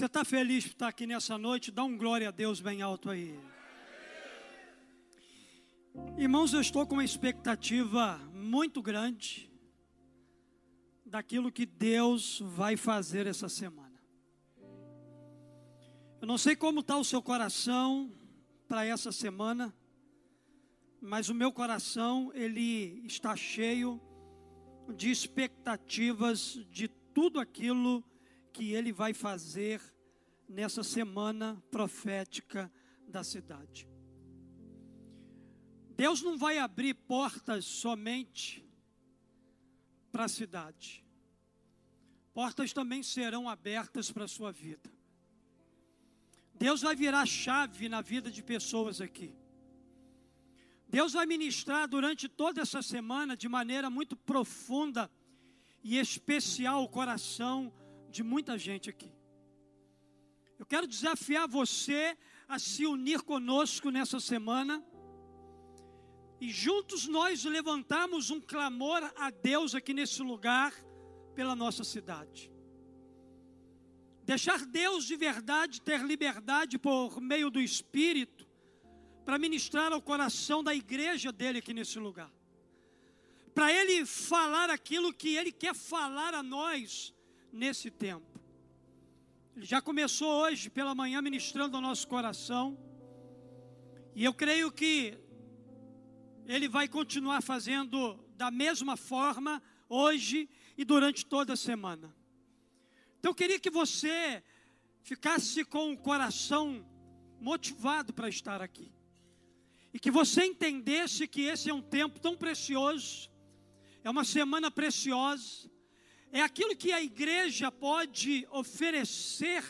Você está feliz por estar aqui nessa noite? Dá um glória a Deus bem alto aí. Irmãos, eu estou com uma expectativa muito grande daquilo que Deus vai fazer essa semana. Eu não sei como está o seu coração para essa semana, mas o meu coração ele está cheio de expectativas de tudo aquilo que ele vai fazer nessa semana profética da cidade. Deus não vai abrir portas somente para a cidade. Portas também serão abertas para a sua vida. Deus vai virar chave na vida de pessoas aqui. Deus vai ministrar durante toda essa semana de maneira muito profunda e especial o coração de muita gente aqui. Eu quero desafiar você a se unir conosco nessa semana e juntos nós levantamos um clamor a Deus aqui nesse lugar pela nossa cidade. Deixar Deus de verdade ter liberdade por meio do Espírito para ministrar ao coração da igreja dele aqui nesse lugar. Para ele falar aquilo que ele quer falar a nós nesse tempo. Ele já começou hoje pela manhã ministrando ao nosso coração. E eu creio que ele vai continuar fazendo da mesma forma hoje e durante toda a semana. Então eu queria que você ficasse com o coração motivado para estar aqui. E que você entendesse que esse é um tempo tão precioso, é uma semana preciosa, é aquilo que a igreja pode oferecer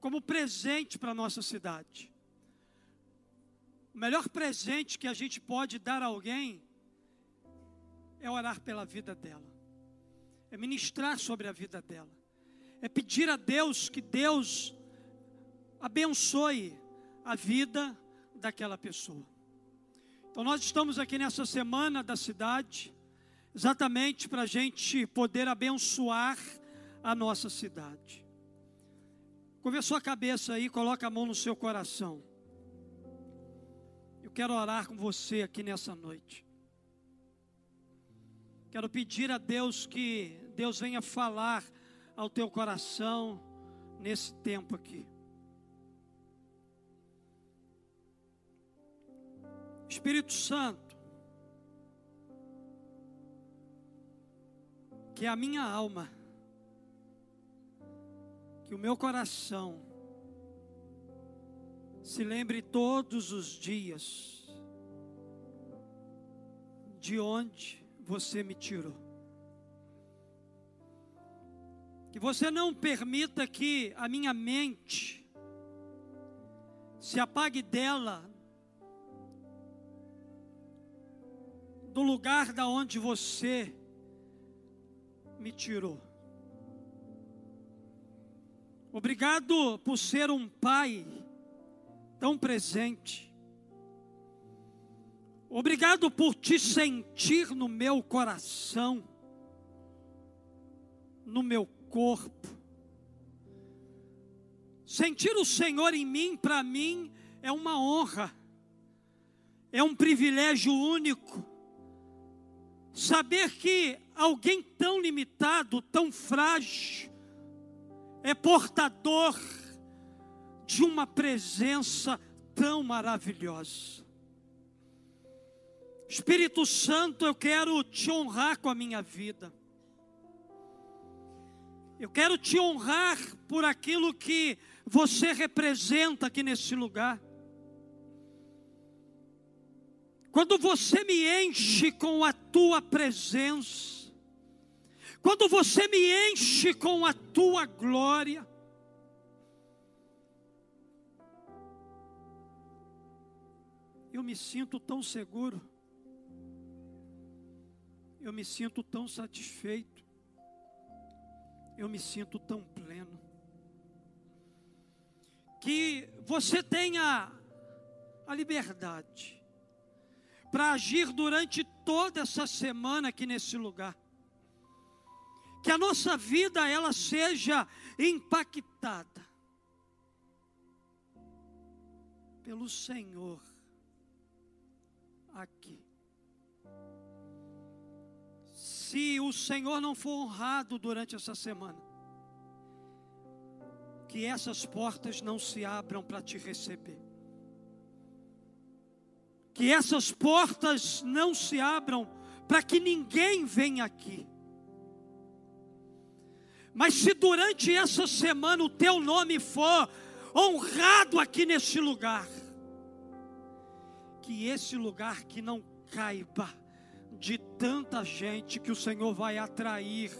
como presente para a nossa cidade. O melhor presente que a gente pode dar a alguém é orar pela vida dela, é ministrar sobre a vida dela, é pedir a Deus que Deus abençoe a vida daquela pessoa. Então, nós estamos aqui nessa semana da cidade exatamente para a gente poder abençoar a nossa cidade. Curva a cabeça aí, coloca a mão no seu coração. Eu quero orar com você aqui nessa noite. Quero pedir a Deus que Deus venha falar ao teu coração nesse tempo aqui. Espírito Santo, que a minha alma, que o meu coração se lembre todos os dias de onde você me tirou. Que você não permita que a minha mente se apague dela, do lugar da onde você me tirou. Obrigado por ser um pai tão presente. Obrigado por te sentir no meu coração, no meu corpo. Sentir o Senhor em mim, para mim, é uma honra, é um privilégio único. Saber que alguém tão limitado, tão frágil, é portador de uma presença tão maravilhosa. Espírito Santo, eu quero te honrar com a minha vida. Eu quero te honrar por aquilo que você representa aqui nesse lugar. Quando você me enche com a tua presença, quando você me enche com a tua glória, eu me sinto tão seguro, eu me sinto tão satisfeito, eu me sinto tão pleno, que você tenha a liberdade para agir durante toda essa semana aqui nesse lugar que a nossa vida ela seja impactada pelo Senhor aqui. Se o Senhor não for honrado durante essa semana, que essas portas não se abram para te receber. Que essas portas não se abram para que ninguém venha aqui. Mas se durante essa semana o teu nome for honrado aqui nesse lugar, que esse lugar que não caiba de tanta gente que o Senhor vai atrair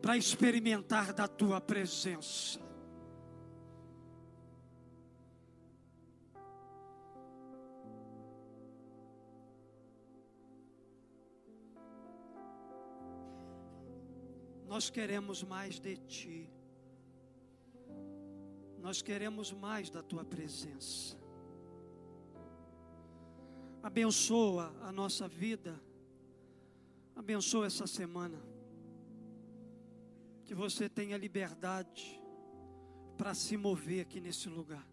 para experimentar da tua presença. Nós queremos mais de Ti. Nós queremos mais da Tua presença. Abençoa a nossa vida. Abençoa essa semana. Que você tenha liberdade para se mover aqui nesse lugar.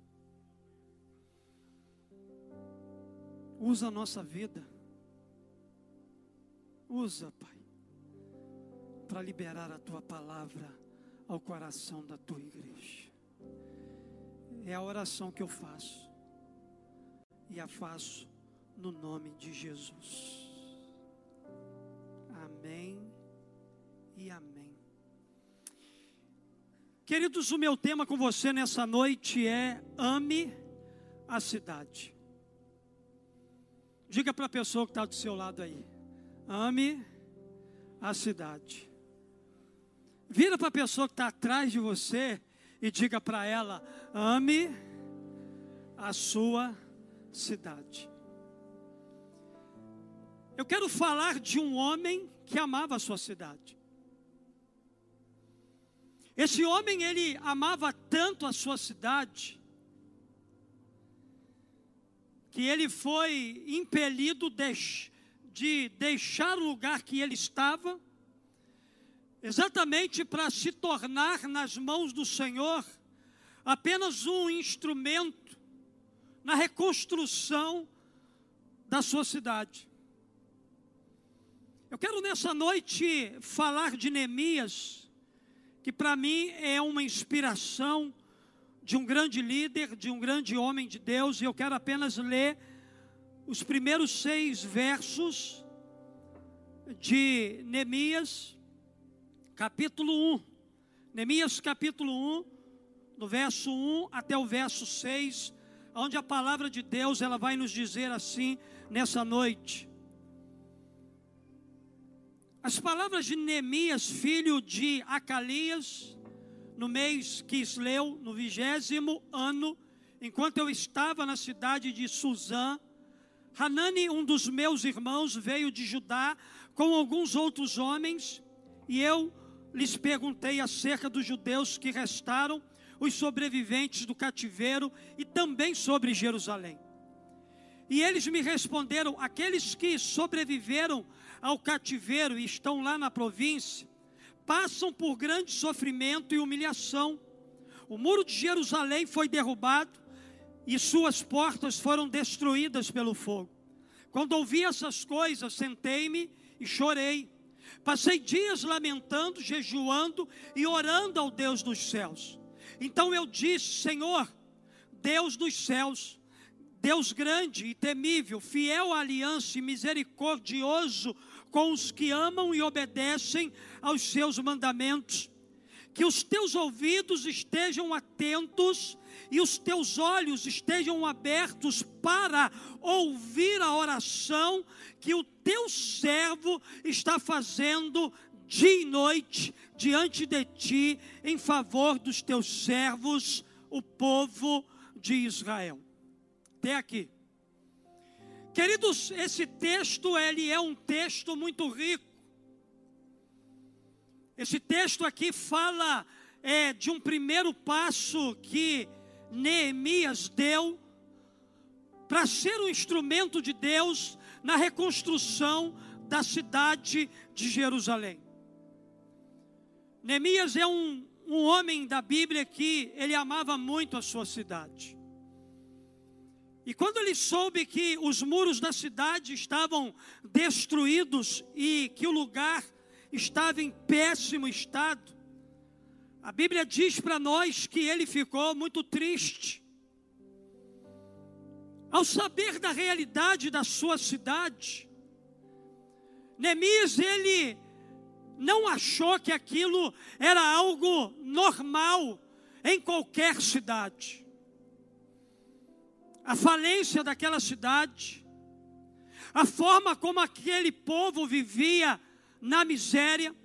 Usa a nossa vida. Usa, Pai para liberar a tua palavra ao coração da tua igreja. É a oração que eu faço, e a faço no nome de Jesus. Amém e amém. Queridos, o meu tema com você nessa noite é ame a cidade. Diga para a pessoa que está do seu lado aí: ame a cidade. Vira para a pessoa que está atrás de você e diga para ela: ame a sua cidade. Eu quero falar de um homem que amava a sua cidade. Esse homem, ele amava tanto a sua cidade, que ele foi impelido de, de deixar o lugar que ele estava exatamente para se tornar nas mãos do Senhor apenas um instrumento na reconstrução da sua cidade. Eu quero nessa noite falar de Neemias, que para mim é uma inspiração de um grande líder, de um grande homem de Deus, e eu quero apenas ler os primeiros seis versos de Neemias, capítulo 1. Neemias capítulo 1, do verso 1 até o verso 6, onde a palavra de Deus ela vai nos dizer assim nessa noite. As palavras de Neemias, filho de Acalias, no mês Quisleu, no vigésimo ano, enquanto eu estava na cidade de Suzã, Hanani, um dos meus irmãos, veio de Judá com alguns outros homens, e eu lhes perguntei acerca dos judeus que restaram, os sobreviventes do cativeiro e também sobre Jerusalém. E eles me responderam: aqueles que sobreviveram ao cativeiro e estão lá na província, passam por grande sofrimento e humilhação. O muro de Jerusalém foi derrubado e suas portas foram destruídas pelo fogo. Quando ouvi essas coisas, sentei-me e chorei Passei dias lamentando, jejuando e orando ao Deus dos céus. Então eu disse: Senhor, Deus dos céus, Deus grande e temível, fiel à aliança e misericordioso com os que amam e obedecem aos seus mandamentos. Que os teus ouvidos estejam atentos e os teus olhos estejam abertos para ouvir a oração que o teu servo está fazendo dia e noite diante de ti em favor dos teus servos, o povo de Israel. Até aqui. Queridos, esse texto ele é um texto muito rico. Esse texto aqui fala é, de um primeiro passo que Neemias deu para ser um instrumento de Deus na reconstrução da cidade de Jerusalém. Neemias é um, um homem da Bíblia que ele amava muito a sua cidade. E quando ele soube que os muros da cidade estavam destruídos e que o lugar estava em péssimo estado, a Bíblia diz para nós que ele ficou muito triste. Ao saber da realidade da sua cidade, Neemias ele não achou que aquilo era algo normal em qualquer cidade. A falência daquela cidade, a forma como aquele povo vivia na miséria,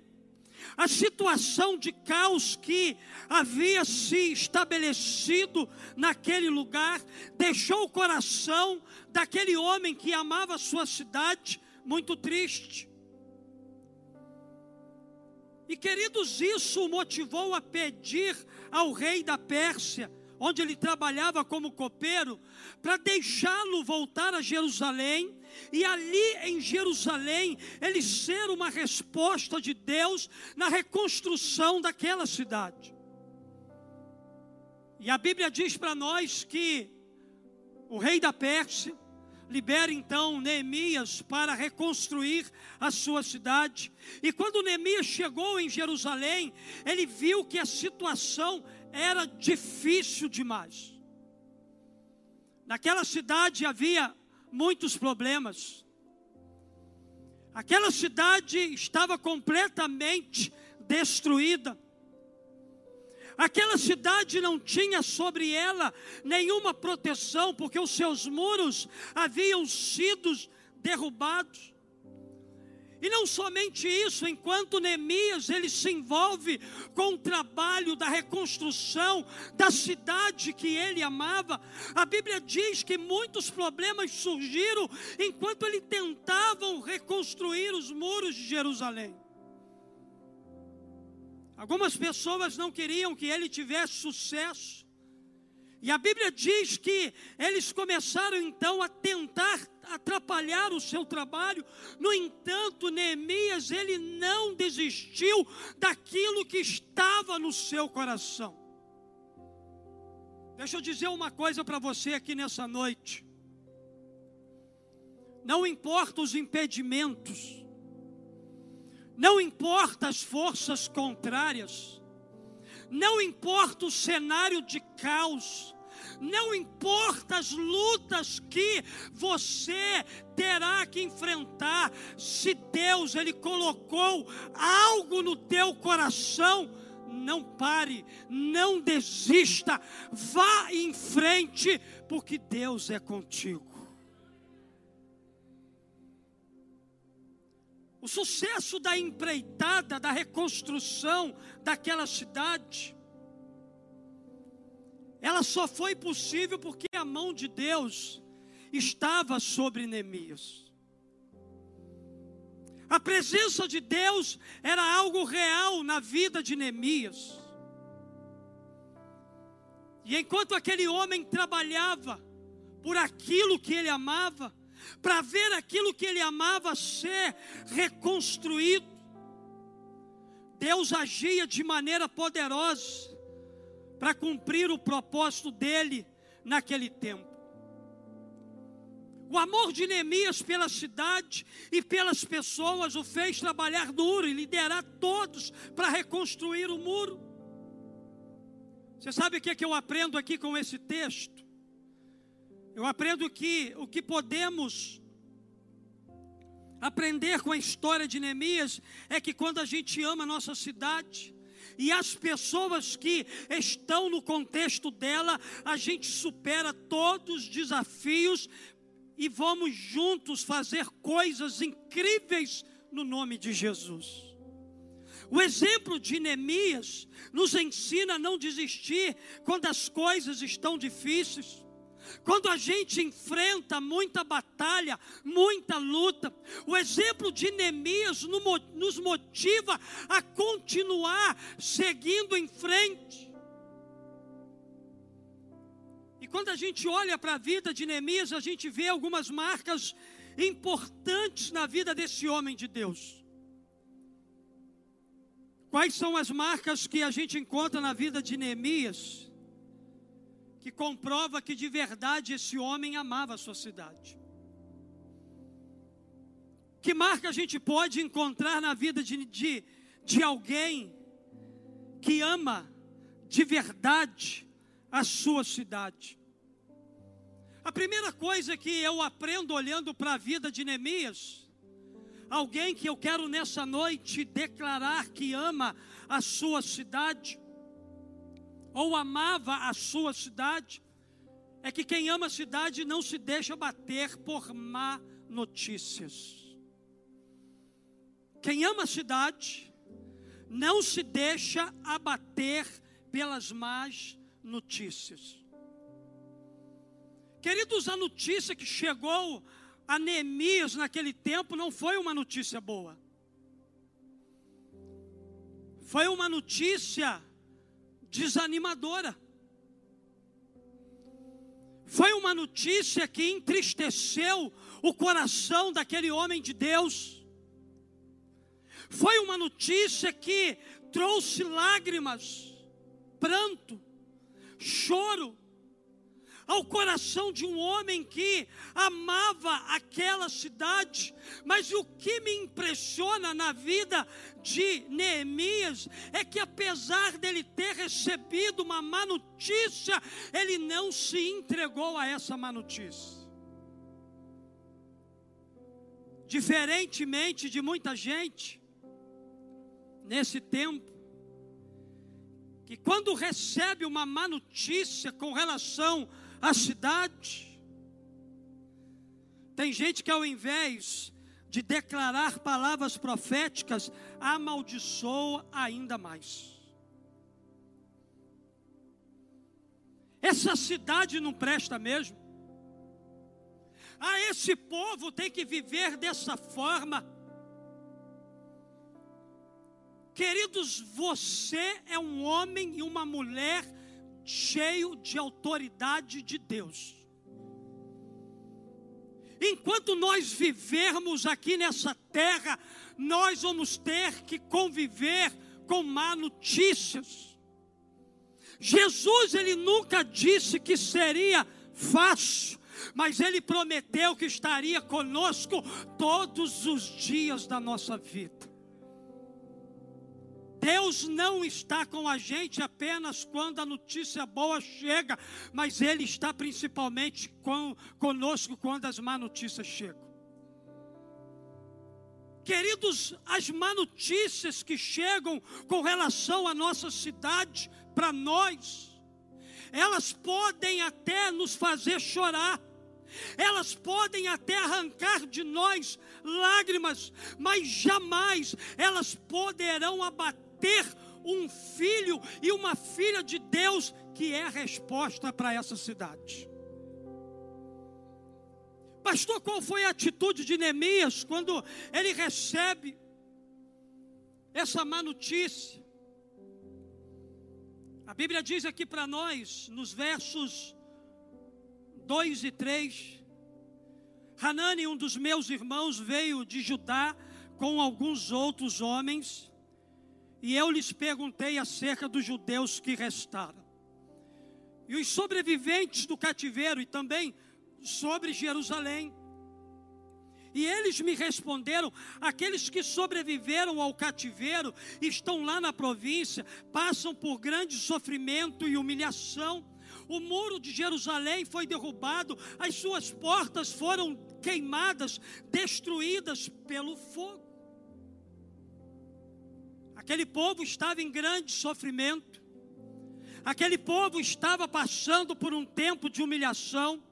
a situação de caos que havia se estabelecido naquele lugar, deixou o coração daquele homem que amava a sua cidade muito triste. E queridos, isso o motivou a pedir ao rei da Pérsia, onde ele trabalhava como copeiro, para deixá-lo voltar a Jerusalém e ali em Jerusalém ele ser uma resposta de Deus na reconstrução daquela cidade. E a Bíblia diz para nós que o rei da Pérsia libera então Neemias para reconstruir a sua cidade. E quando Neemias chegou em Jerusalém, ele viu que a situação era difícil demais. Naquela cidade havia muitos problemas. Aquela cidade estava completamente destruída. Aquela cidade não tinha sobre ela nenhuma proteção, porque os seus muros haviam sido derrubados. E não somente isso, enquanto Neemias ele se envolve com o trabalho da reconstrução da cidade que ele amava, a Bíblia diz que muitos problemas surgiram enquanto ele tentavam reconstruir os muros de Jerusalém. Algumas pessoas não queriam que ele tivesse sucesso. E a Bíblia diz que eles começaram então a tentar atrapalhar o seu trabalho. No entanto, Neemias, ele não desistiu daquilo que estava no seu coração. Deixa eu dizer uma coisa para você aqui nessa noite. Não importa os impedimentos, não importa as forças contrárias, não importa o cenário de caos, não importa as lutas que você terá que enfrentar, se Deus ele colocou algo no teu coração, não pare, não desista, vá em frente, porque Deus é contigo. O sucesso da empreitada, da reconstrução daquela cidade, ela só foi possível porque a mão de Deus estava sobre Neemias. A presença de Deus era algo real na vida de Neemias. E enquanto aquele homem trabalhava por aquilo que ele amava, para ver aquilo que ele amava ser reconstruído, Deus agia de maneira poderosa para cumprir o propósito dele naquele tempo. O amor de Neemias pela cidade e pelas pessoas o fez trabalhar duro e liderar todos para reconstruir o muro. Você sabe o que, é que eu aprendo aqui com esse texto? Eu aprendo que o que podemos aprender com a história de Neemias é que quando a gente ama a nossa cidade, e as pessoas que estão no contexto dela, a gente supera todos os desafios e vamos juntos fazer coisas incríveis no nome de Jesus. O exemplo de Neemias nos ensina a não desistir quando as coisas estão difíceis. Quando a gente enfrenta muita batalha, muita luta, o exemplo de Neemias nos motiva a continuar seguindo em frente. E quando a gente olha para a vida de Neemias, a gente vê algumas marcas importantes na vida desse homem de Deus. Quais são as marcas que a gente encontra na vida de Neemias? Que comprova que de verdade esse homem amava a sua cidade. Que marca a gente pode encontrar na vida de, de, de alguém que ama de verdade a sua cidade? A primeira coisa que eu aprendo olhando para a vida de Neemias, alguém que eu quero nessa noite declarar que ama a sua cidade, ou amava a sua cidade, é que quem ama a cidade não se deixa bater por má notícias. Quem ama a cidade não se deixa abater pelas más notícias. Queridos, a notícia que chegou a Neemias naquele tempo não foi uma notícia boa. Foi uma notícia desanimadora. Foi uma notícia que entristeceu o coração daquele homem de Deus. Foi uma notícia que trouxe lágrimas, pranto, choro ao coração de um homem que amava aquela cidade. Mas o que me impressiona na vida de Neemias é que, apesar dele ter recebido uma má notícia, ele não se entregou a essa má notícia. Diferentemente de muita gente, nesse tempo, que quando recebe uma má notícia com relação à cidade, tem gente que ao invés de declarar palavras proféticas, amaldiçoa ainda mais. Essa cidade não presta mesmo. Ah, esse povo tem que viver dessa forma. Queridos, você é um homem e uma mulher cheio de autoridade de Deus. Enquanto nós vivermos aqui nessa terra, nós vamos ter que conviver com má notícias. Jesus, ele nunca disse que seria fácil, mas ele prometeu que estaria conosco todos os dias da nossa vida. Deus não está com a gente apenas quando a notícia boa chega, mas Ele está principalmente com, conosco quando as má notícias chegam. Queridos, as má notícias que chegam com relação à nossa cidade, para nós, elas podem até nos fazer chorar, elas podem até arrancar de nós lágrimas, mas jamais elas poderão abater ter um filho e uma filha de Deus que é a resposta para essa cidade. Pastor, qual foi a atitude de Neemias quando ele recebe essa má notícia? A Bíblia diz aqui para nós, nos versos 2 e 3, Hanani, um dos meus irmãos, veio de Judá com alguns outros homens e eu lhes perguntei acerca dos judeus que restaram. E os sobreviventes do cativeiro, e também sobre Jerusalém. E eles me responderam: aqueles que sobreviveram ao cativeiro estão lá na província, passam por grande sofrimento e humilhação. O muro de Jerusalém foi derrubado, as suas portas foram queimadas, destruídas pelo fogo. Aquele povo estava em grande sofrimento. Aquele povo estava passando por um tempo de humilhação.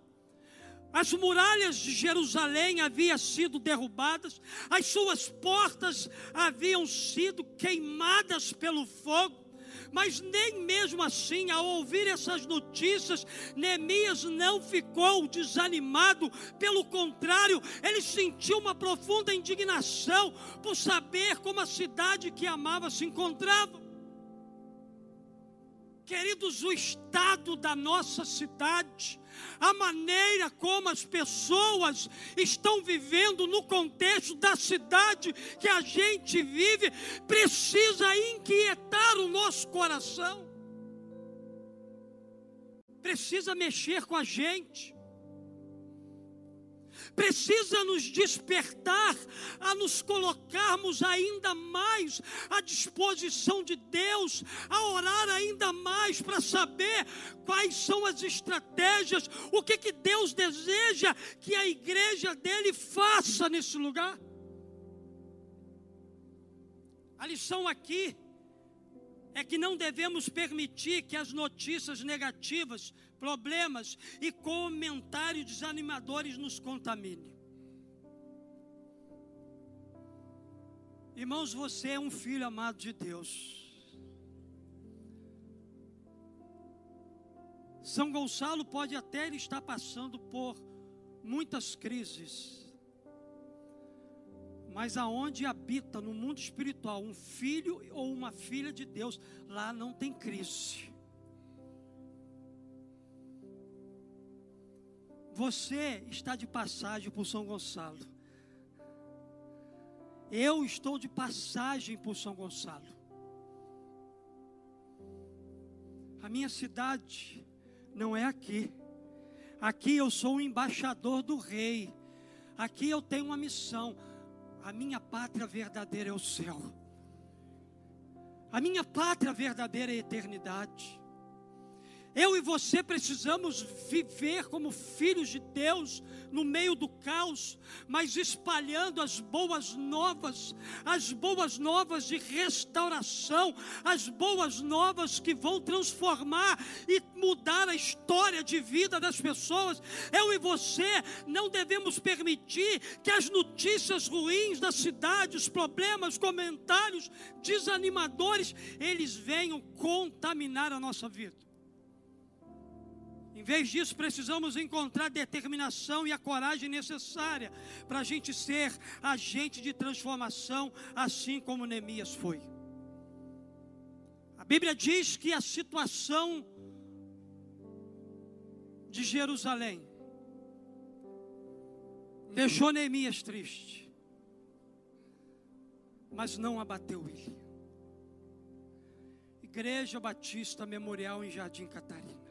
As muralhas de Jerusalém haviam sido derrubadas, as suas portas haviam sido queimadas pelo fogo. Mas nem mesmo assim, ao ouvir essas notícias, Neemias não ficou desanimado, pelo contrário, ele sentiu uma profunda indignação por saber como a cidade que amava se encontrava. Queridos, o estado da nossa cidade, a maneira como as pessoas estão vivendo no contexto da cidade que a gente vive, precisa inquietar o nosso coração. precisa mexer com a gente precisa nos despertar a nos colocarmos ainda mais à disposição de Deus, a orar ainda mais para saber quais são as estratégias, o que, que Deus deseja que a igreja dele faça nesse lugar. A lição aqui é que não devemos permitir que as notícias negativas, problemas e comentários desanimadores nos contaminem. Irmãos, você é um filho amado de Deus. São Gonçalo pode até estar passando por muitas crises mas aonde habita no mundo espiritual um filho ou uma filha de Deus, lá não tem crise. Você está de passagem por São Gonçalo. Eu estou de passagem por São Gonçalo. A minha cidade não é aqui. Aqui eu sou o embaixador do rei. Aqui eu tenho uma missão. A minha pátria verdadeira é o céu. A minha pátria verdadeira é a eternidade. Eu e você precisamos viver como filhos de Deus no meio do caos, mas espalhando as boas novas, as boas novas de restauração, as boas novas que vão transformar e mudar a história de vida das pessoas. Eu e você não devemos permitir que as notícias ruins da cidade, os problemas, comentários desanimadores, eles venham contaminar a nossa vida. Em vez disso, precisamos encontrar determinação e a coragem necessária para a gente ser agente de transformação, assim como Neemias foi. A Bíblia diz que a situação de Jerusalém deixou Neemias triste, mas não abateu ele. Igreja Batista Memorial em Jardim Catarina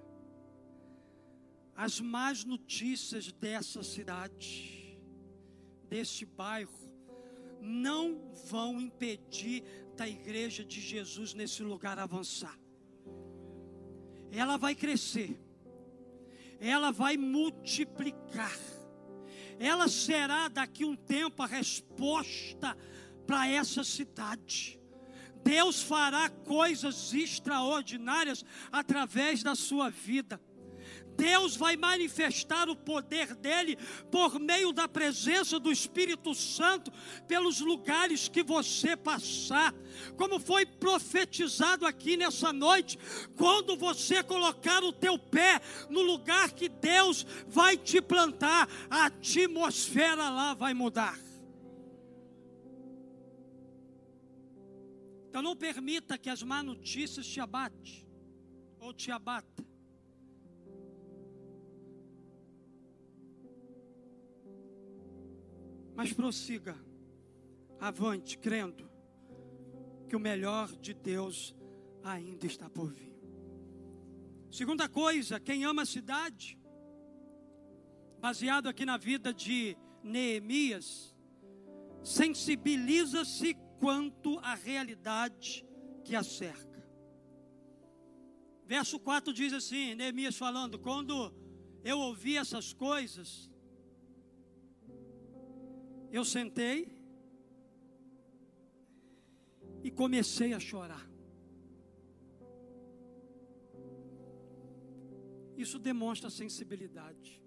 as más notícias dessa cidade, deste bairro, não vão impedir da igreja de Jesus nesse lugar avançar. Ela vai crescer, ela vai multiplicar, ela será daqui um tempo a resposta para essa cidade. Deus fará coisas extraordinárias através da sua vida. Deus vai manifestar o poder dele por meio da presença do Espírito Santo pelos lugares que você passar. Como foi profetizado aqui nessa noite, quando você colocar o teu pé no lugar que Deus vai te plantar, a atmosfera lá vai mudar. Então não permita que as má notícias te abate ou te abata. Mas prossiga, avante, crendo que o melhor de Deus ainda está por vir. Segunda coisa, quem ama a cidade, baseado aqui na vida de Neemias, sensibiliza-se quanto à realidade que a cerca. Verso 4 diz assim: Neemias falando, quando eu ouvi essas coisas, eu sentei e comecei a chorar. Isso demonstra sensibilidade.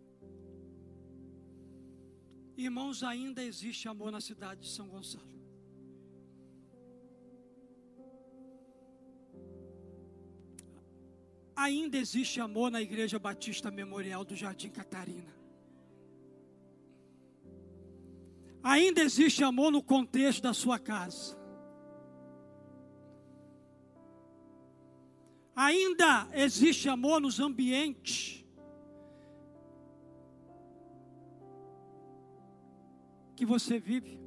Irmãos, ainda existe amor na cidade de São Gonçalo. Ainda existe amor na Igreja Batista Memorial do Jardim Catarina. Ainda existe amor no contexto da sua casa. Ainda existe amor nos ambientes que você vive.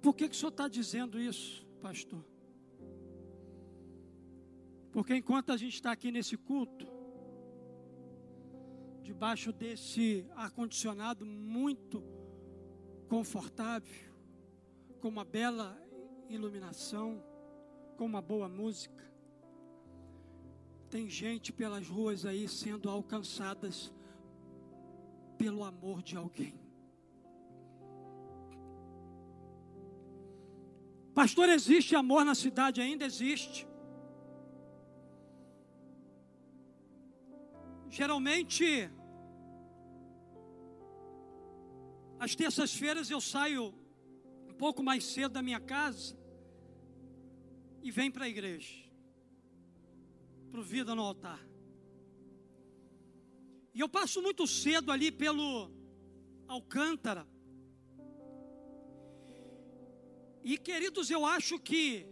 Por que, que o senhor está dizendo isso, pastor? Porque enquanto a gente está aqui nesse culto, debaixo desse ar-condicionado muito confortável, com uma bela iluminação, com uma boa música, tem gente pelas ruas aí sendo alcançadas pelo amor de alguém. Pastor, existe amor na cidade? Ainda existe. Geralmente, às terças-feiras eu saio um pouco mais cedo da minha casa e venho para a igreja, para o Vida no Altar. E eu passo muito cedo ali pelo Alcântara. E queridos, eu acho que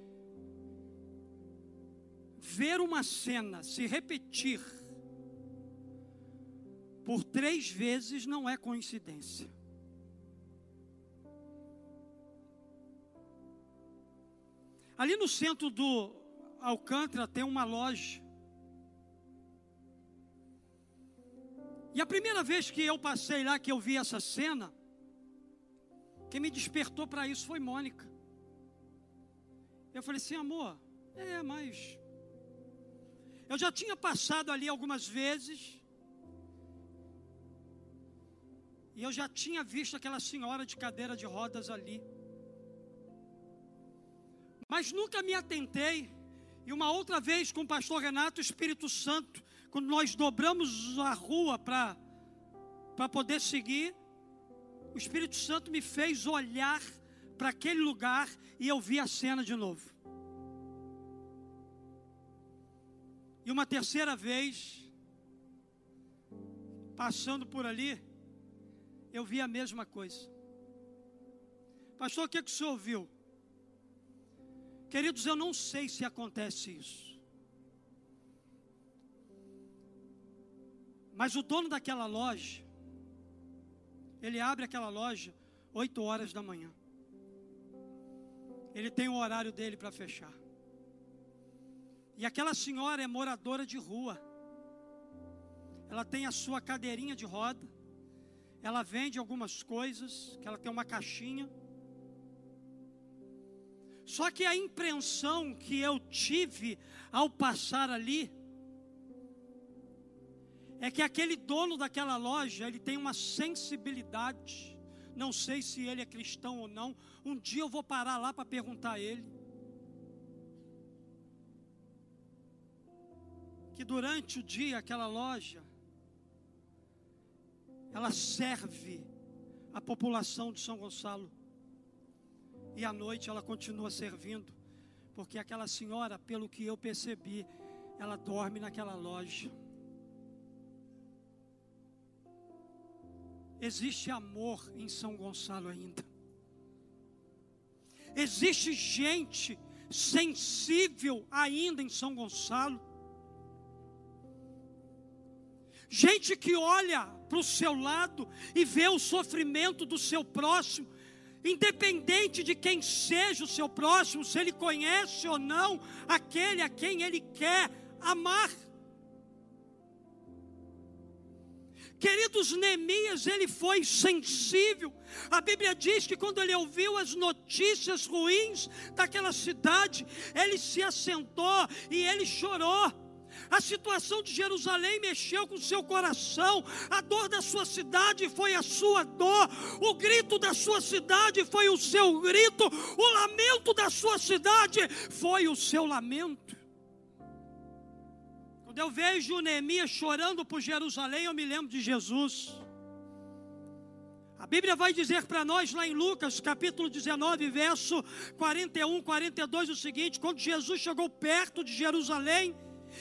ver uma cena se repetir por três vezes não é coincidência. Ali no centro do Alcântara tem uma loja. E a primeira vez que eu passei lá, que eu vi essa cena, quem me despertou para isso foi Mônica. Eu falei assim, amor, é, mas. Eu já tinha passado ali algumas vezes. E eu já tinha visto aquela senhora de cadeira de rodas ali. Mas nunca me atentei. E uma outra vez com o pastor Renato, o Espírito Santo, quando nós dobramos a rua para poder seguir, o Espírito Santo me fez olhar para aquele lugar e eu vi a cena de novo. E uma terceira vez, passando por ali, eu vi a mesma coisa. Pastor, o que, é que o senhor viu? Queridos, eu não sei se acontece isso. Mas o dono daquela loja, ele abre aquela loja 8 horas da manhã. Ele tem o horário dele para fechar. E aquela senhora é moradora de rua. Ela tem a sua cadeirinha de roda ela vende algumas coisas, que ela tem uma caixinha. Só que a impressão que eu tive ao passar ali é que aquele dono daquela loja, ele tem uma sensibilidade. Não sei se ele é cristão ou não. Um dia eu vou parar lá para perguntar a ele. Que durante o dia aquela loja ela serve a população de São Gonçalo. E à noite ela continua servindo, porque aquela senhora, pelo que eu percebi, ela dorme naquela loja. Existe amor em São Gonçalo ainda. Existe gente sensível ainda em São Gonçalo. Gente que olha para o seu lado e vê o sofrimento do seu próximo, independente de quem seja o seu próximo, se ele conhece ou não aquele a quem ele quer amar. Queridos, Neemias, ele foi sensível. A Bíblia diz que quando ele ouviu as notícias ruins daquela cidade, ele se assentou e ele chorou. A situação de Jerusalém mexeu com o seu coração. A dor da sua cidade foi a sua dor. O grito da sua cidade foi o seu grito. O lamento da sua cidade foi o seu lamento. Quando eu vejo Neemias chorando por Jerusalém, eu me lembro de Jesus. A Bíblia vai dizer para nós lá em Lucas, capítulo 19, verso 41, 42, o seguinte: quando Jesus chegou perto de Jerusalém,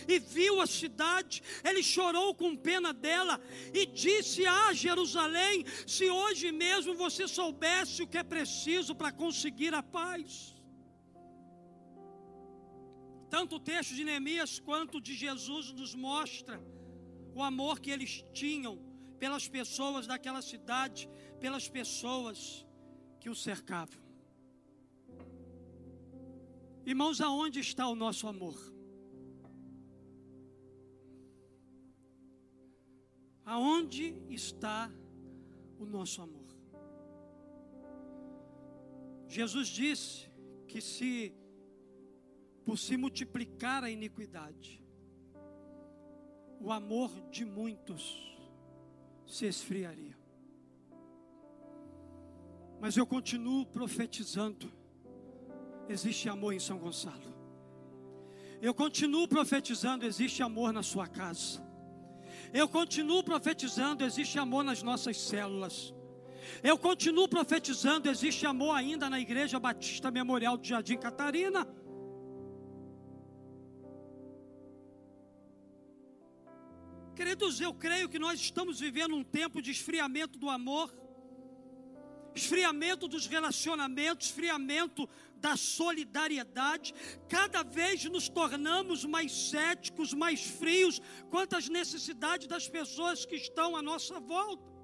e viu a cidade, ele chorou com pena dela e disse a Jerusalém: Se hoje mesmo você soubesse o que é preciso para conseguir a paz. Tanto o texto de Neemias quanto de Jesus nos mostra o amor que eles tinham pelas pessoas daquela cidade, pelas pessoas que o cercavam. Irmãos, aonde está o nosso amor? Aonde está o nosso amor? Jesus disse que se por se multiplicar a iniquidade, o amor de muitos se esfriaria. Mas eu continuo profetizando. Existe amor em São Gonçalo. Eu continuo profetizando, existe amor na sua casa. Eu continuo profetizando, existe amor nas nossas células. Eu continuo profetizando, existe amor ainda na Igreja Batista Memorial de Jardim Catarina. Queridos, eu creio que nós estamos vivendo um tempo de esfriamento do amor, esfriamento dos relacionamentos, esfriamento da solidariedade, cada vez nos tornamos mais céticos, mais frios quanto às necessidades das pessoas que estão à nossa volta.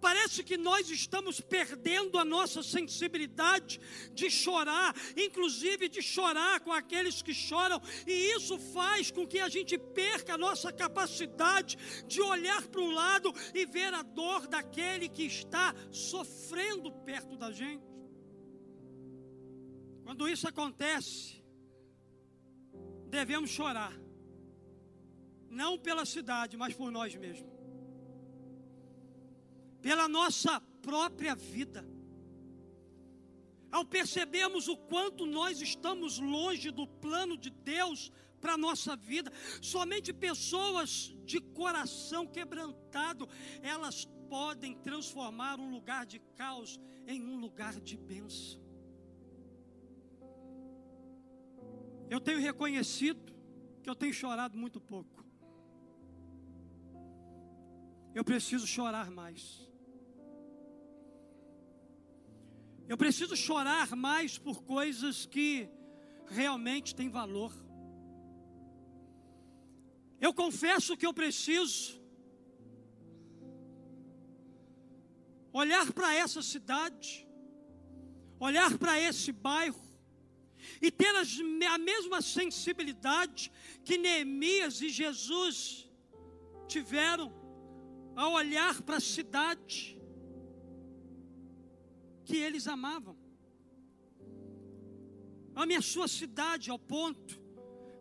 Parece que nós estamos perdendo a nossa sensibilidade de chorar, inclusive de chorar com aqueles que choram, e isso faz com que a gente perca a nossa capacidade de olhar para um lado e ver a dor daquele que está sofrendo perto da gente. Quando isso acontece, devemos chorar, não pela cidade, mas por nós mesmos, pela nossa própria vida. Ao percebermos o quanto nós estamos longe do plano de Deus para a nossa vida, somente pessoas de coração quebrantado, elas podem transformar um lugar de caos em um lugar de bênção. Eu tenho reconhecido que eu tenho chorado muito pouco. Eu preciso chorar mais. Eu preciso chorar mais por coisas que realmente têm valor. Eu confesso que eu preciso olhar para essa cidade, olhar para esse bairro, e ter a mesma sensibilidade que Neemias e Jesus tiveram ao olhar para a cidade que eles amavam. Ame a sua cidade ao ponto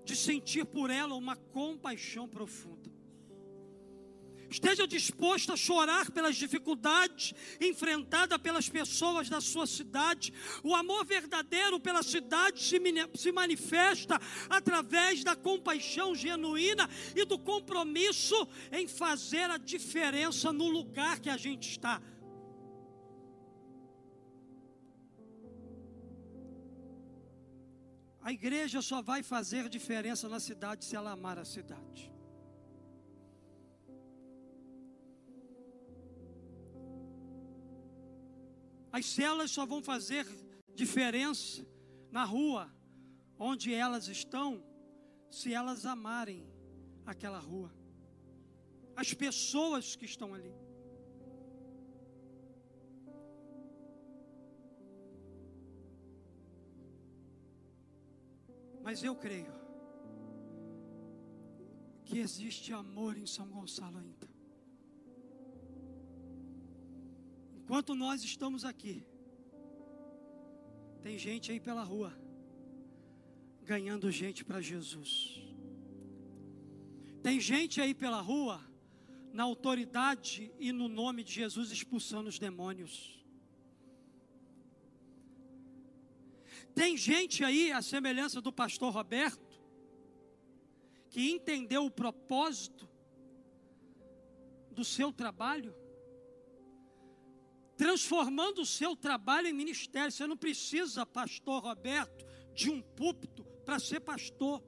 de sentir por ela uma compaixão profunda. Esteja disposto a chorar pelas dificuldades enfrentadas pelas pessoas da sua cidade. O amor verdadeiro pela cidade se, manifesta através da compaixão genuína e do compromisso em fazer a diferença no lugar que a gente está. A igreja só vai fazer diferença na cidade se ela amar a cidade. As celas só vão fazer diferença na rua onde elas estão, se elas amarem aquela rua. As pessoas que estão ali. Mas eu creio que existe amor em São Gonçalo ainda. Enquanto nós estamos aqui, tem gente aí pela rua ganhando gente para Jesus. Tem gente aí pela rua, na autoridade e no nome de Jesus, expulsando os demônios. Tem gente aí, a semelhança do pastor Roberto, que entendeu o propósito do seu trabalho transformando o seu trabalho em ministério. Você não precisa, pastor Roberto, de um púlpito para ser pastor.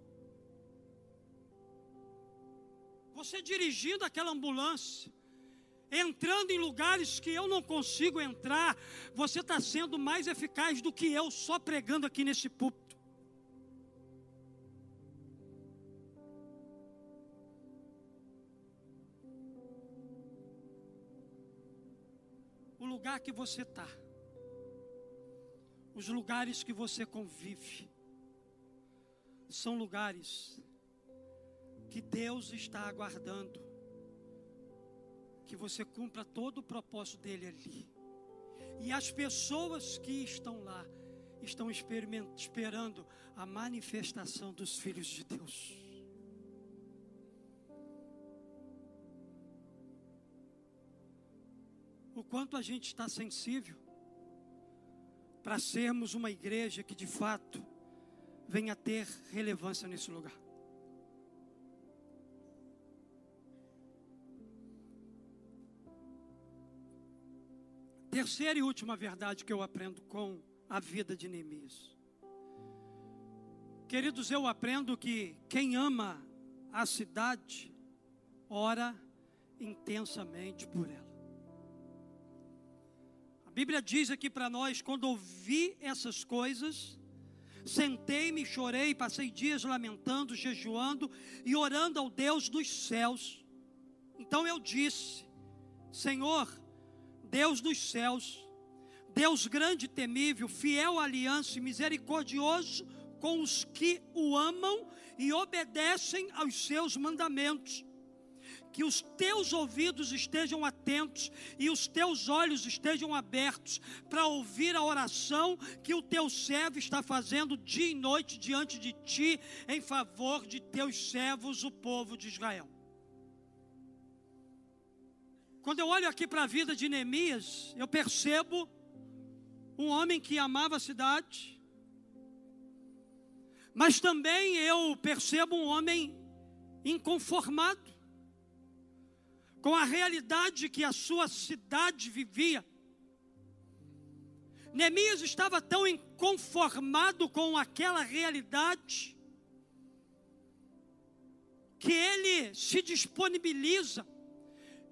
Você dirigindo aquela ambulância, entrando em lugares que eu não consigo entrar, você está sendo mais eficaz do que eu só pregando aqui nesse púlpito. o lugar que você está, os lugares que você convive, são lugares que Deus está aguardando que você cumpra todo o propósito dele ali. E as pessoas que estão lá estão esperando a manifestação dos filhos de Deus. O quanto a gente está sensível para sermos uma igreja que de fato venha ter relevância nesse lugar. Terceira e última verdade que eu aprendo com a vida de Neemias. Queridos, eu aprendo que quem ama a cidade, ora intensamente por ela. A Bíblia diz aqui para nós: quando ouvi essas coisas, sentei-me, chorei, passei dias lamentando, jejuando e orando ao Deus dos céus. Então eu disse: Senhor, Deus dos céus, Deus grande e temível, fiel aliança e misericordioso com os que o amam e obedecem aos seus mandamentos. Que os teus ouvidos estejam atentos e os teus olhos estejam abertos para ouvir a oração que o teu servo está fazendo dia e noite diante de ti em favor de teus servos, o povo de Israel. Quando eu olho aqui para a vida de Neemias, eu percebo um homem que amava a cidade, mas também eu percebo um homem inconformado com a realidade que a sua cidade vivia. Neemias estava tão inconformado com aquela realidade que ele se disponibiliza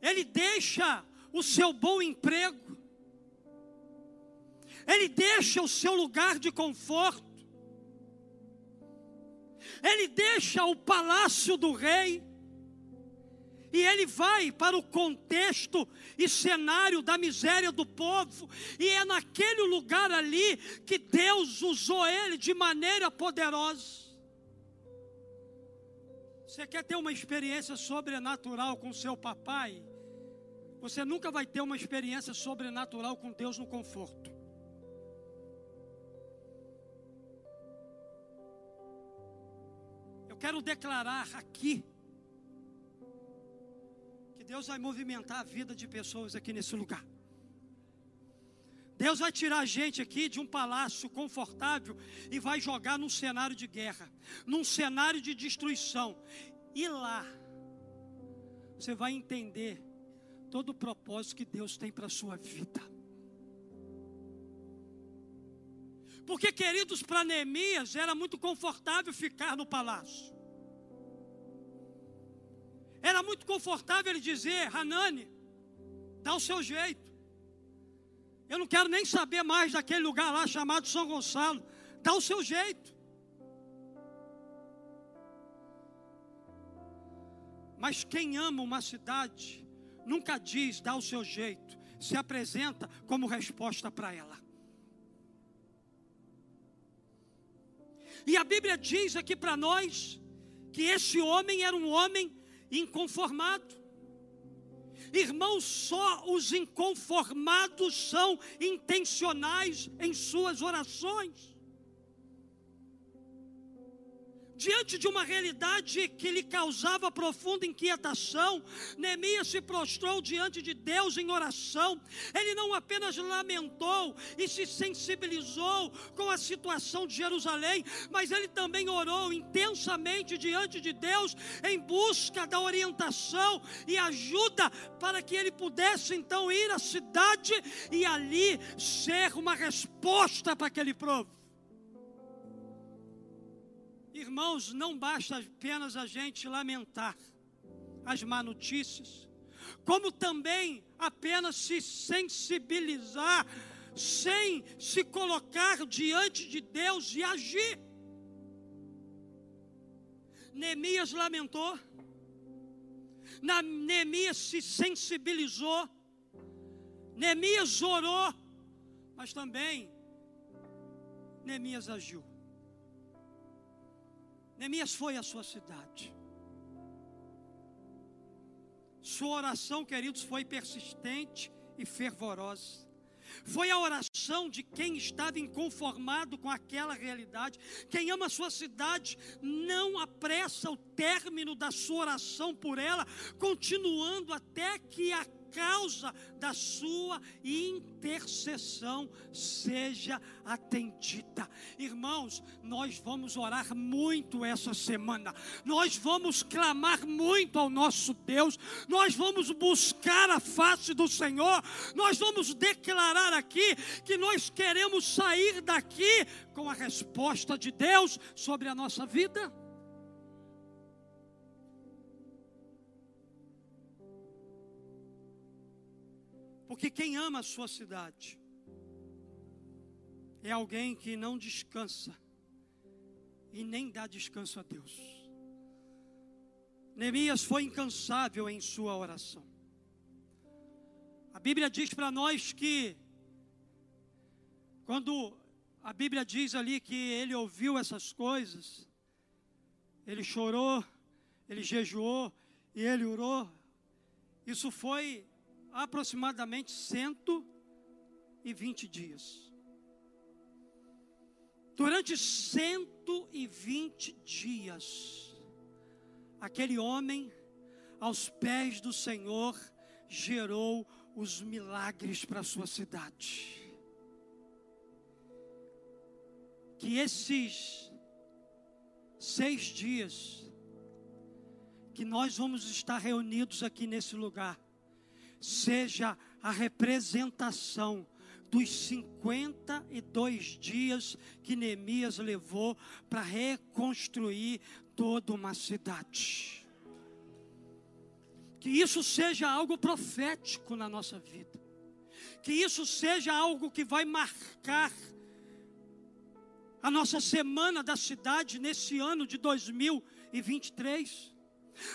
ele deixa o seu bom emprego, ele deixa o seu lugar de conforto, ele deixa o palácio do rei, e ele vai para o contexto e cenário da miséria do povo, e é naquele lugar ali que Deus usou ele de maneira poderosa. Você quer ter uma experiência sobrenatural com seu papai? Você nunca vai ter uma experiência sobrenatural com Deus no conforto. Eu quero declarar aqui que Deus vai movimentar a vida de pessoas aqui nesse lugar. Deus vai tirar a gente aqui de um palácio confortável e vai jogar num cenário de guerra, num cenário de destruição. E lá, você vai entender todo o propósito que Deus tem para a sua vida. Porque, queridos, para Neemias era muito confortável ficar no palácio. Era muito confortável ele dizer: Hanani, dá o seu jeito. Eu não quero nem saber mais daquele lugar lá chamado São Gonçalo. Dá o seu jeito. Mas quem ama uma cidade nunca diz, dá o seu jeito, se apresenta como resposta para ela. E a Bíblia diz aqui para nós que esse homem era um homem inconformado. Irmãos, só os inconformados são intencionais em suas orações diante de uma realidade que lhe causava profunda inquietação, Neemias se prostrou diante de Deus em oração. Ele não apenas lamentou e se sensibilizou com a situação de Jerusalém, mas ele também orou intensamente diante de Deus em busca da orientação e ajuda para que ele pudesse então ir à cidade e ali ser uma resposta para aquele povo. Irmãos, não basta apenas a gente lamentar as má notícias, como também apenas se sensibilizar, sem se colocar diante de Deus e agir. Neemias lamentou, Neemias se sensibilizou, Neemias orou, mas também Neemias agiu. Neemias foi à sua cidade. Sua oração, queridos, foi persistente e fervorosa. Foi a oração de quem estava inconformado com aquela realidade. Quem ama a sua cidade não apressa o término da sua oração por ela, continuando até que a causa da sua intercessão seja atendida. Irmãos, nós vamos orar muito essa semana, nós vamos clamar muito ao nosso Deus, nós vamos buscar a face do Senhor, nós vamos declarar aqui que nós queremos sair daqui com a resposta de Deus sobre a nossa vida. Porque quem ama a sua cidade é alguém que não descansa e nem dá descanso a Deus. Neemias foi incansável em sua oração. A Bíblia diz para nós que, quando a Bíblia diz ali que ele ouviu essas coisas, ele chorou, ele jejuou e ele orou. Isso foi aproximadamente 120 dias. Durante 120 dias, aquele homem, aos pés do Senhor, gerou os milagres para a sua cidade. Que esses seis dias, que nós vamos estar reunidos aqui nesse lugar, seja a representação dos 52 dias que Neemias levou para reconstruir toda uma cidade. Que isso seja algo profético na nossa vida. Que isso seja algo que vai marcar a nossa semana da cidade nesse ano de 2023.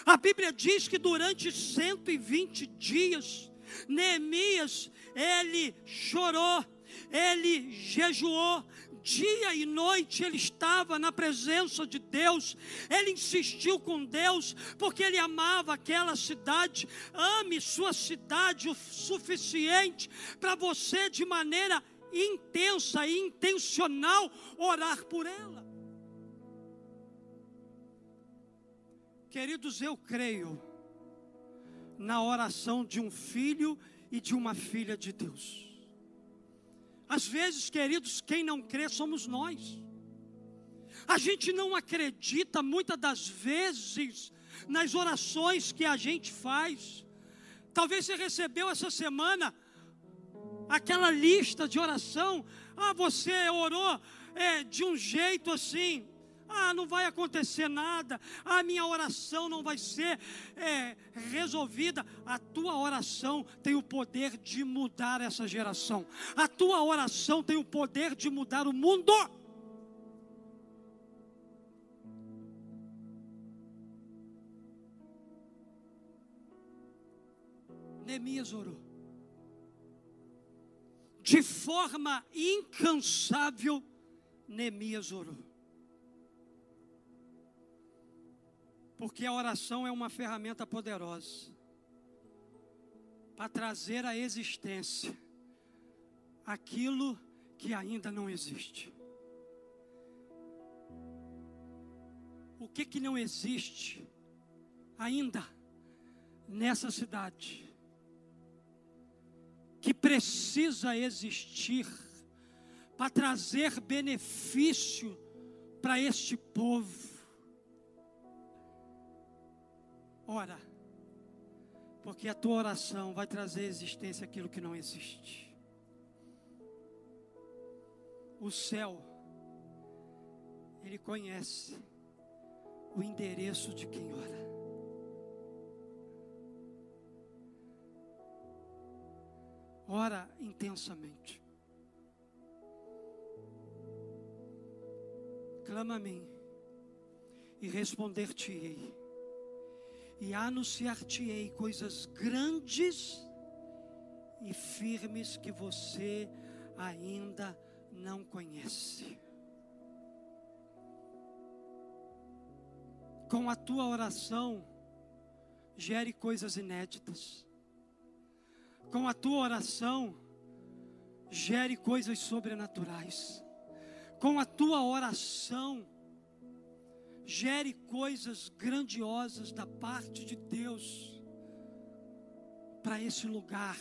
A Bíblia diz que durante 120 dias, Neemias, ele chorou, ele jejuou, dia e noite ele estava na presença de Deus, ele insistiu com Deus, porque ele amava aquela cidade. Ame sua cidade o suficiente para você, de maneira intensa e intencional, orar por ela. Queridos, eu creio na oração de um filho e de uma filha de Deus. Às vezes, queridos, quem não crê somos nós. A gente não acredita muitas das vezes nas orações que a gente faz. Talvez você recebeu essa semana aquela lista de oração. Ah, você orou é, de um jeito assim, ah, não vai acontecer nada. A minha oração não vai ser é, resolvida. A tua oração tem o poder de mudar essa geração. A tua oração tem o poder de mudar o mundo. Neemias orou. De forma incansável, Neemias orou. Porque a oração é uma ferramenta poderosa para trazer à existência aquilo que ainda não existe. O que que não existe ainda nessa cidade? Que precisa existir para trazer benefício para este povo Ora, porque a tua oração vai trazer existência aquilo que não existe. O céu, ele conhece o endereço de quem ora. Ora intensamente. Clama a mim e responder-te-ei e anunciar-te-ei coisas grandes e firmes que você ainda não conhece. Com a tua oração, gere coisas inéditas. Com a tua oração, gere coisas sobrenaturais. Com a tua oração, gere coisas grandiosas da parte de Deus para esse lugar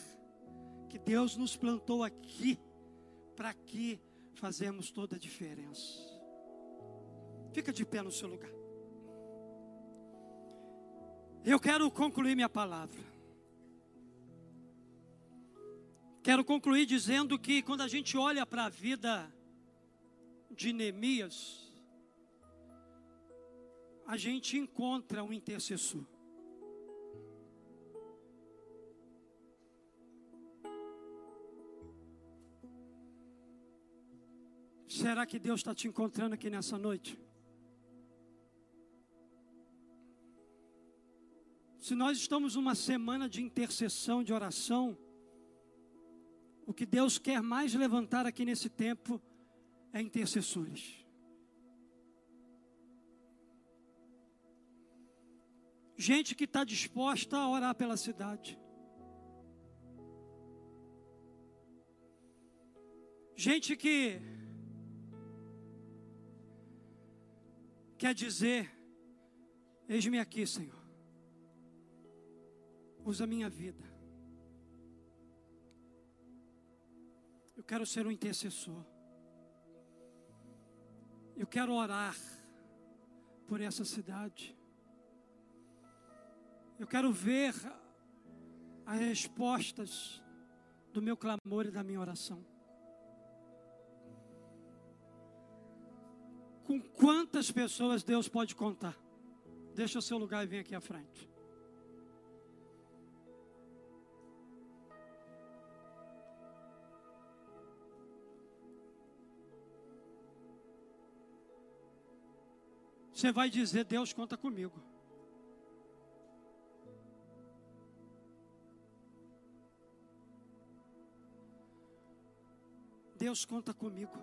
que Deus nos plantou aqui, para aqui fazemos toda a diferença. Fica de pé no seu lugar. Eu quero concluir minha palavra. Quero concluir dizendo que quando a gente olha para a vida de Neemias, a gente encontra um intercessor. Será que Deus está te encontrando aqui nessa noite? Se nós estamos numa semana de intercessão, de oração, o que Deus quer mais levantar aqui nesse tempo é intercessores. Gente que está disposta a orar pela cidade. Gente que quer dizer: Eis-me aqui, Senhor. Usa a minha vida. Eu quero ser um intercessor. Eu quero orar por essa cidade. Eu quero ver as respostas do meu clamor e da minha oração. Com quantas pessoas Deus pode contar? Deixa o seu lugar e vem aqui à frente. Você vai dizer: Deus conta comigo. Deus conta comigo.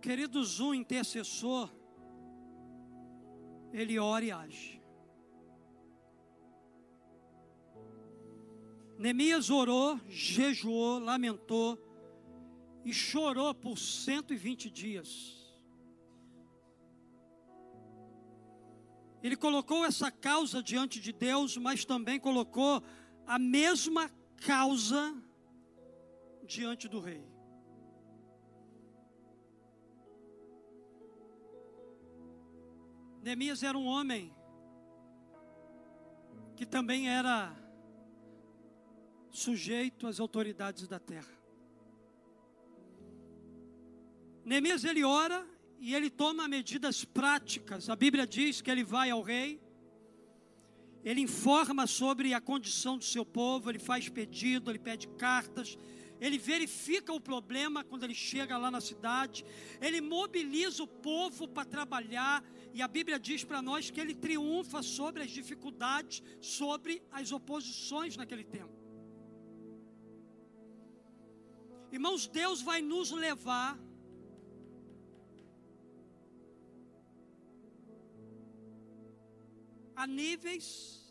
Queridos, um intercessor, ele ora e age. Neemias orou, jejuou, lamentou e chorou por 120 dias. Ele colocou essa causa diante de Deus, mas também colocou a mesma causa diante do rei. Neemias era um homem que também era sujeito às autoridades da terra. Neemias ele ora e ele toma medidas práticas. A Bíblia diz que ele vai ao rei, ele informa sobre a condição do seu povo, ele faz pedido, ele pede cartas, ele verifica o problema quando ele chega lá na cidade, ele mobiliza o povo para trabalhar, e a Bíblia diz para nós que ele triunfa sobre as dificuldades, sobre as oposições naquele tempo. Irmãos, Deus vai nos levar a níveis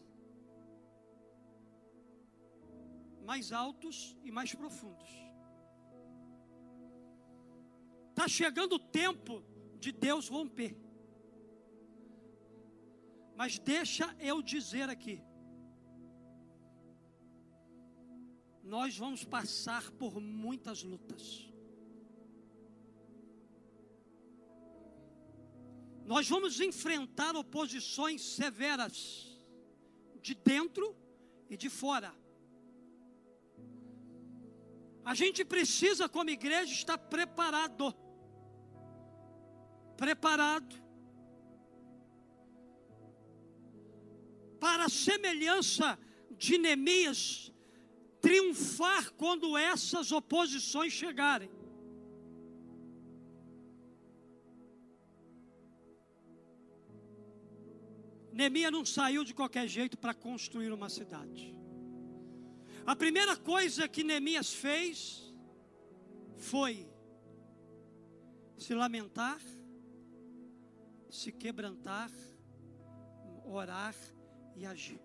mais altos e mais profundos. Está chegando o tempo de Deus romper. Mas deixa eu dizer aqui. nós vamos passar por muitas lutas. Nós vamos enfrentar oposições severas, de dentro e de fora. A gente precisa, como igreja, estar preparado. Preparado. Para a semelhança de Neemias, triunfar quando essas oposições chegarem. Neemias não saiu de qualquer jeito para construir uma cidade. A primeira coisa que Neemias fez foi se lamentar, se quebrantar, orar e agir.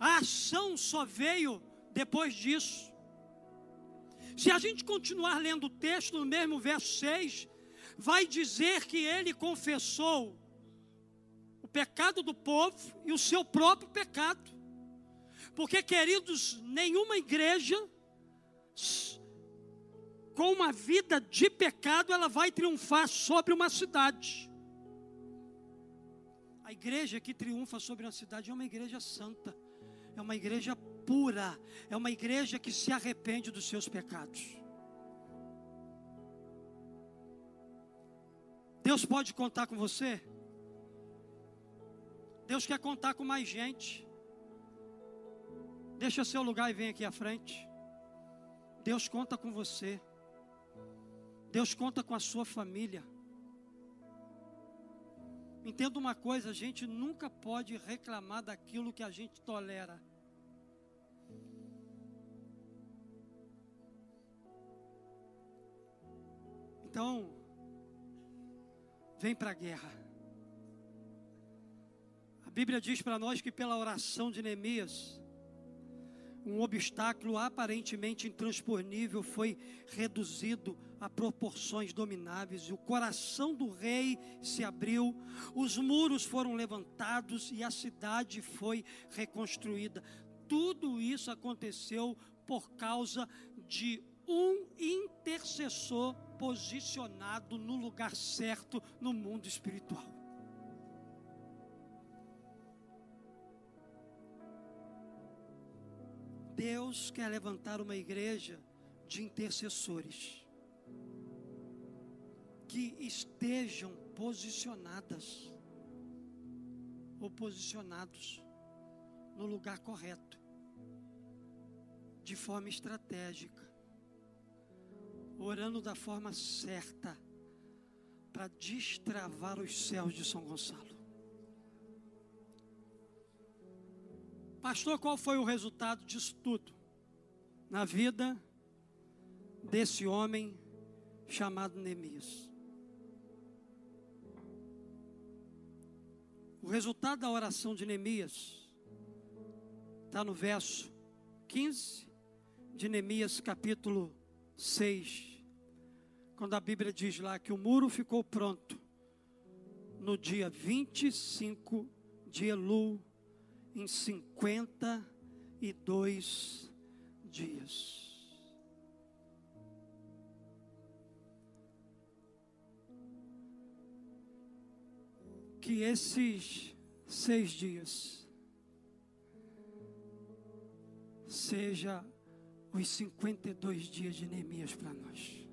A ação só veio depois disso. Se a gente continuar lendo o texto, no mesmo verso 6, vai dizer que ele confessou pecado do povo e o seu próprio pecado. Porque, queridos, nenhuma igreja com uma vida de pecado, ela vai triunfar sobre uma cidade. A igreja que triunfa sobre uma cidade é uma igreja santa, é uma igreja pura, é uma igreja que se arrepende dos seus pecados. Deus pode contar com você? Deus quer contar com mais gente. Deixa seu lugar e vem aqui à frente. Deus conta com você. Deus conta com a sua família. Entenda uma coisa, a gente nunca pode reclamar daquilo que a gente tolera. Então, vem para a guerra. Bíblia diz para nós que pela oração de Neemias, um obstáculo aparentemente intransponível foi reduzido a proporções domináveis, e o coração do rei se abriu, os muros foram levantados e a cidade foi reconstruída. Tudo isso aconteceu por causa de um intercessor posicionado no lugar certo no mundo espiritual. Deus quer levantar uma igreja de intercessores que estejam posicionadas ou posicionados no lugar correto, de forma estratégica, orando da forma certa para destravar os céus de São Gonçalo. Pastor, qual foi o resultado disso tudo? Na vida desse homem chamado Neemias. O resultado da oração de Neemias está no verso 15 de Neemias, capítulo 6, quando a Bíblia diz lá que o muro ficou pronto no dia 25 de Elul em 52 dias. Que esses seis dias seja os 52 dias de Neemias para nós.